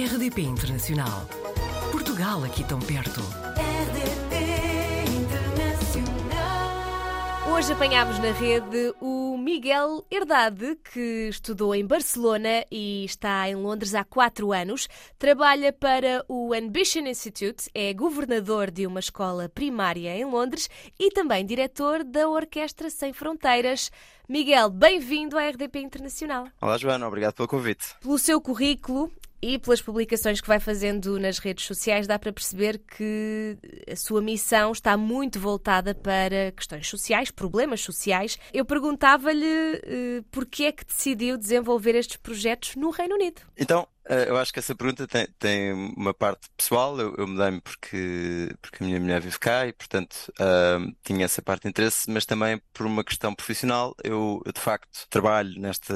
RDP Internacional. Portugal aqui tão perto. RDP Internacional. Hoje apanhámos na rede o Miguel Herdade, que estudou em Barcelona e está em Londres há quatro anos. Trabalha para o Ambition Institute, é governador de uma escola primária em Londres e também diretor da Orquestra Sem Fronteiras. Miguel, bem-vindo à RDP Internacional. Olá, Joana, obrigado pelo convite. Pelo seu currículo e pelas publicações que vai fazendo nas redes sociais, dá para perceber que a sua missão está muito voltada para questões sociais, problemas sociais. Eu perguntava-lhe eh, porquê é que decidiu desenvolver estes projetos no Reino Unido. Então, eu acho que essa pergunta tem, tem uma parte pessoal. Eu, eu mudei-me porque, porque a minha mulher vive cá e, portanto, ahm, tinha essa parte de interesse, mas também por uma questão profissional. Eu, eu, de facto, trabalho neste,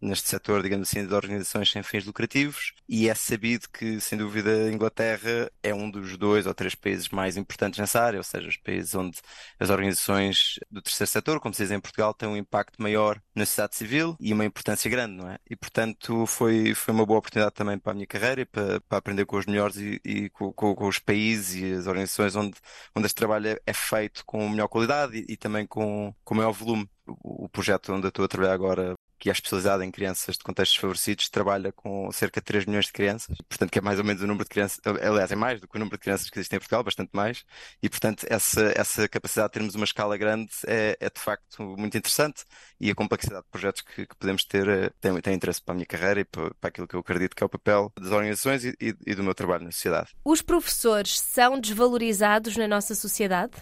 neste setor, digamos assim, de organizações sem fins lucrativos e é sabido que, sem dúvida, a Inglaterra é um dos dois ou três países mais importantes nessa área, ou seja, os países onde as organizações do terceiro setor, como se diz em Portugal, têm um impacto maior na sociedade civil e uma importância grande, não é? E, portanto, foi, foi uma boa oportunidade também para a minha carreira e para, para aprender com os melhores e, e com, com- com os países e as organizações onde, onde este trabalho é, é feito com melhor qualidade e, e também com, com maior volume. O, projeto onde eu estou a trabalhar agora, que é especializado em crianças de contextos favorecidos, trabalha com cerca de 3 milhões de crianças, portanto, que é mais ou menos o número de crianças, aliás, é mais do que o número de crianças que existem em Portugal, bastante mais, e portanto, essa, essa capacidade de termos uma escala grande é, é de facto muito interessante e a complexidade de projetos que, que podemos ter eh, tem, tem interesse para a minha carreira e para, para aquilo que eu acredito que é o papel das organizações e, e- e do meu trabalho na sociedade. Os professores são desvalorizados na nossa sociedade?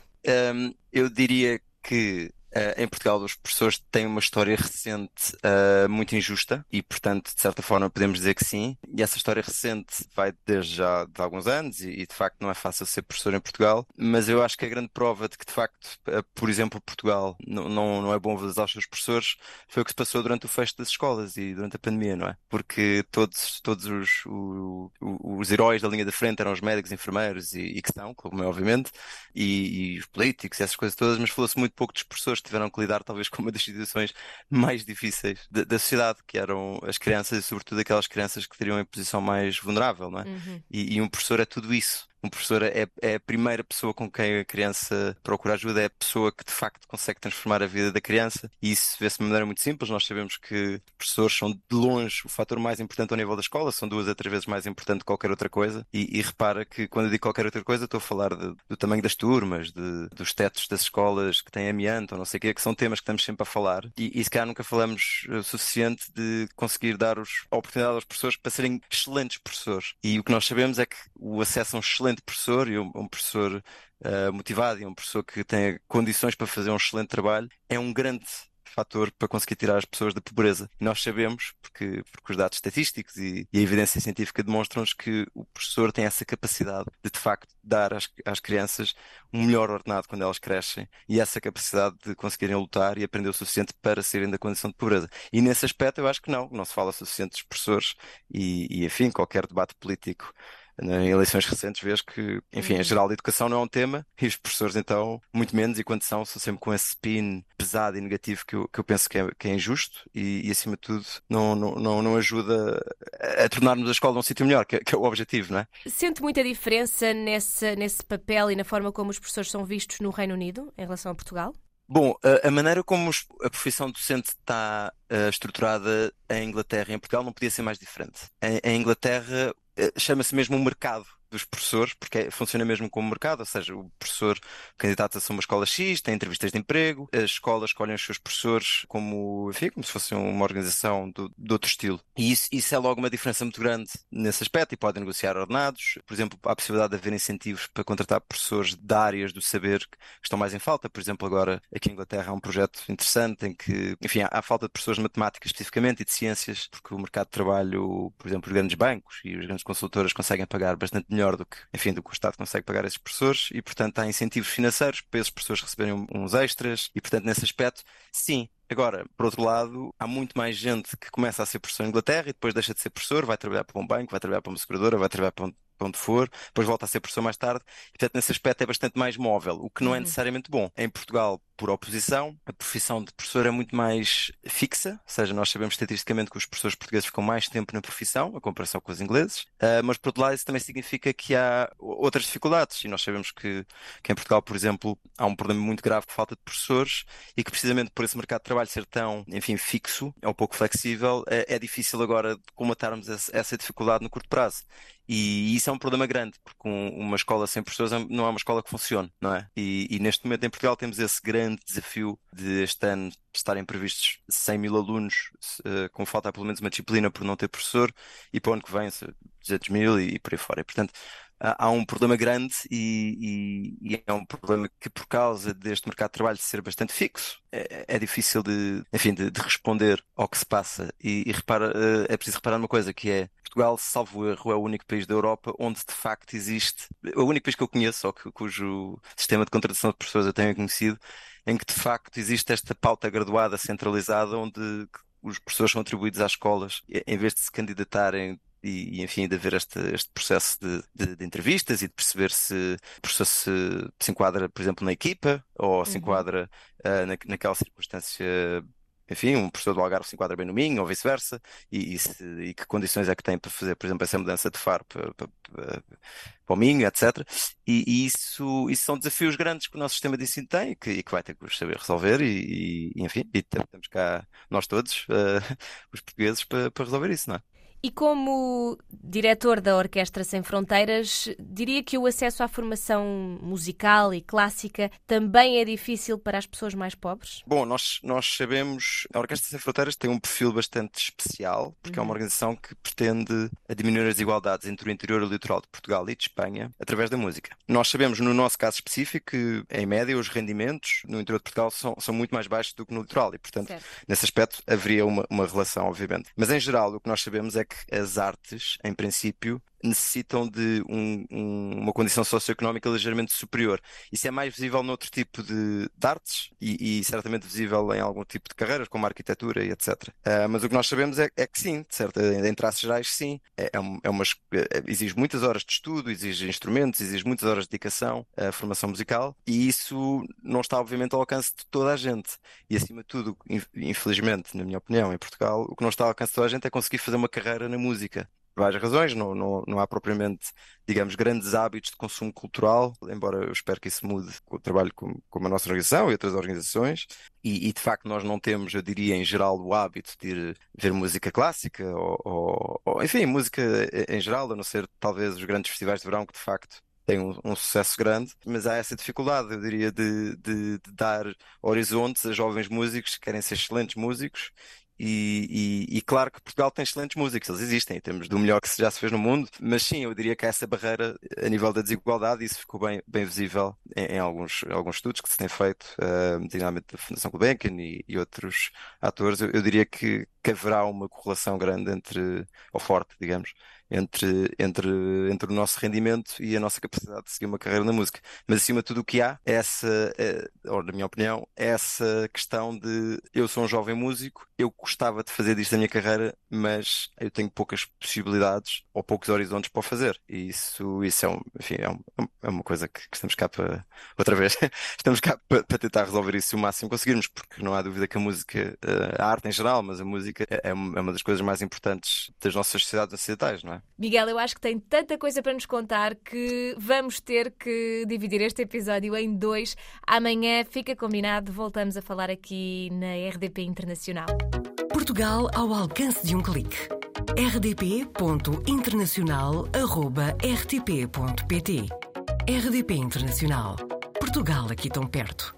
Hum, eu diria que eh, em Portugal os professores têm uma história recente eh, muito injusta e, portanto, de certa forma podemos dizer que sim. E essa história recente vai desde já de alguns anos e, e, de facto não é fácil ser professor em Portugal. Mas eu acho que a grande prova de que de facto, eh, por exemplo, Portugal não, não, não é bom valorizar os seus professores foi o que se passou durante o fecho das escolas e durante a pandemia, não é? Porque todos, todos os, o- o- os heróis da linha da frente eram os médicos, enfermeiros e, e que são, como é obviamente, e, e os políticos e essas coisas todas, mas falou-se muito pouco dos professores tiveram que lidar talvez com uma das situações mais difíceis da, da sociedade, que eram as crianças e sobretudo aquelas crianças que estariam em posição mais vulnerável, não é? E, e um professor é tudo isso. Um professor é, é a primeira pessoa com quem a criança procura ajuda, é a pessoa que de facto consegue transformar a vida da criança. E isso vê-se de uma maneira muito simples. Nós sabemos que professores são de longe o fator mais importante ao nível da escola, são duas a três vezes mais importante que qualquer outra coisa. E, e repara que quando eu digo qualquer outra coisa, estou a falar de- do tamanho das turmas, de- dos tetos das escolas que têm amianto, ou não sei o quê, que são temas que estamos sempre a falar. E, e se calhar nunca falamos eh, o suficiente de conseguir dar os, a oportunidade aos professores para serem excelentes professores. E o que nós sabemos é que o acesso a um excelente professor e um, um professor eh, motivado e um professor que tem condições para fazer um excelente trabalho é um grande fator para conseguir tirar as pessoas da pobreza. E nós sabemos, porque, porque os dados estatísticos e, e a evidência científica demonstram-nos que o professor tem essa capacidade de, de facto, dar às, às crianças um melhor ordenado quando elas crescem e essa capacidade de conseguirem lutar e aprender o suficiente para saírem da condição de pobreza. E nesse aspecto eu acho que não, não se fala suficiente dos professores e, e enfim, qualquer debate político em eleições recentes vês que, enfim, em geral a educação não é um tema e os professores então, muito menos, e quando são, são sempre com esse spin pesado e negativo que eu, que eu penso que é, que é injusto e, e, acima de tudo não, não, não, não ajuda a, tornarmos a escola um sítio melhor, que, é- que é o objetivo, não é? Sente muita diferença nesse, nesse papel e na forma como os professores são vistos no Reino Unido em relação a Portugal? Bom, a, maneira como a profissão docente está eh, estruturada em Inglaterra e em Portugal não podia ser mais diferente. Em, Inglaterra, chama-se mesmo um mercado dos professores, porque é- funciona mesmo como mercado, ou seja, o professor candidata-se a uma escola X, tem entrevistas de emprego, as escolas escolhem os seus professores como, enfim, como se fosse uma organização do- de outro estilo. E isso, isso é logo uma diferença muito grande nesse aspecto e podem negociar ordenados. Por exemplo, há a possibilidade de haver incentivos para contratar professores de áreas do saber que estão mais em falta. Por exemplo, agora aqui em Inglaterra há um projeto interessante em que, enfim, há, há falta de professores de matemática especificamente e de ciências, porque o mercado de trabalho, por exemplo, os grandes bancos e as grandes consultoras conseguem pagar bastante melhor do que, enfim, do que o Estado consegue pagar esses professores e, portanto, há incentivos financeiros para esses professores receberem uns extras e, portanto, nesse aspecto, sim. Agora, por outro lado, há muito mais gente que começa a ser professor em Inglaterra e depois deixa de ser professor, vai trabalhar para um banco, vai trabalhar para uma seguradora, vai trabalhar para um para onde for, depois volta a ser professor mais tarde, e portanto nesse aspecto é bastante mais móvel, o que não é necessariamente bom. Em Portugal, por oposição, a profissão de professor é muito mais fixa, ou seja, nós sabemos estatisticamente que os professores portugueses ficam mais tempo na profissão, a comparação com os ingleses, uh, mas por outro lado isso também significa que há outras dificuldades, e nós sabemos que, que em Portugal, por exemplo, há um problema muito grave de falta de professores e que precisamente por esse mercado de trabalho ser tão, enfim, fixo, é um pouco flexível, é, é difícil agora comatarmos essa dificuldade no curto prazo. E isso é um problema grande, porque uma escola sem professores é, não é uma escola que funcione, não é? E, e, neste momento em Portugal temos esse grande desafio de este ano estarem previstos 100 mil alunos uh, com falta pelo menos uma disciplina por não ter professor, e para o ano que vem 200 mil e, e por aí fora. E, portanto, há um problema grande e, e, e, é um problema que, por causa deste mercado de trabalho ser bastante fixo, é, é difícil de, enfim, de, de, responder ao que se passa. E, e repara, eh, é preciso reparar numa coisa que é Portugal, salvo erro, é o único país da Europa onde de facto existe, é o único país que eu conheço, ou que, cujo sistema de contratação de professores eu tenho conhecido, em que de facto existe esta pauta graduada centralizada onde os professores são atribuídos às escolas, em vez de se candidatarem e, enfim, de haver este, este processo de, de, de, entrevistas e de perceber se o professor se, se enquadra, por exemplo, na equipa ou se uhum. enquadra uh, na, naquela circunstância enfim, um professor do Algarve se enquadra bem no Minho, ou vice-versa, e, e, e, que condições é que tem para fazer, por exemplo, essa mudança de faro para, para, para, para o Minho, etc. E, e, isso, isso são desafios grandes que o nosso sistema de ensino tem e que, e que vai ter que saber resolver, e, enfim, e temos cá nós todos, uh, os portugueses, para, para resolver isso, não é? E como diretor da Orquestra Sem Fronteiras, diria que o acesso à formação musical e clássica também é difícil para as pessoas mais pobres? Bom, nós, nós sabemos, a Orquestra Sem Fronteiras tem um perfil bastante especial, porque uhum. é uma uhum. organização que pretende diminuir as desigualdades entre o interior e o litoral de Portugal e de Espanha através da música. Nós sabemos, no nosso caso específico, que em média os rendimentos no interior de Portugal são, são muito mais baixos do que no litoral e, portanto, certo. nesse aspecto haveria uma, uma relação, obviamente. Mas em geral, o que nós sabemos é que as artes, em princípio, necessitam de um, um, uma condição socioeconómica ligeiramente superior. Isso é mais visível noutro tipo de, de artes e, e, certamente visível em algum tipo de carreiras, como a arquitetura e etc. Uh, ah, mas o que nós sabemos é, é que sim, certo? em traços gerais, sim. É, é, é uma, é, exige muitas horas de estudo, exige instrumentos, exige muitas horas de dedicação à formação musical e isso não está, obviamente, ao alcance de toda a gente. E, acima de tudo, infelizmente, na minha opinião, em Portugal, o que não está ao alcance de toda a gente é conseguir fazer uma carreira na música várias razões, não, não, não há propriamente, digamos, grandes hábitos de consumo cultural, embora eu espero que isso mude com o trabalho com, com a nossa organização e outras organizações, e, e, de facto nós não temos, eu diria, em geral, o hábito de ir ver música clássica, ou, ou, ou enfim, música em geral, a não ser talvez os grandes festivais de verão que de facto tem um, um, sucesso grande, mas há essa dificuldade, eu diria, de, de, de, dar horizontes a jovens músicos que querem ser excelentes músicos e, e, e, claro que Portugal tem excelentes músicos, eles existem, temos do melhor que já se fez no mundo, mas sim, eu diria que há essa barreira a nível da desigualdade, isso ficou bem, bem visível em, em alguns, alguns estudos que se têm feito, uh, designadamente da Fundação Gulbenkian e, e outros atores. Eu, eu diria que, que haverá uma correlação grande entre, ou forte, digamos, entre, entre, entre o nosso rendimento e a nossa capacidade de seguir uma carreira na música. Mas acima de tudo o que há é essa, é, ou na minha opinião, essa questão de eu sou um jovem músico, eu gostava de fazer disto a minha carreira, mas eu tenho poucas possibilidades ou poucos horizontes para o fazer. E isso, isso é, um, enfim, é, um, é uma coisa que, que, estamos cá para, outra vez, estamos cá para, para, tentar resolver isso o máximo conseguirmos, porque não há dúvida que a música, eh, a arte em geral, mas a música é, é uma das coisas mais importantes das nossas sociedades ocidentais, não é? Miguel, eu acho que tem tanta coisa para nos contar que vamos ter que dividir este episódio em dois. Amanhã fica combinado, voltamos a falar aqui na RDP Internacional. Portugal ao alcance de um clique. rdp.internacional.rtp.pt RDP Internacional. Portugal aqui tão perto.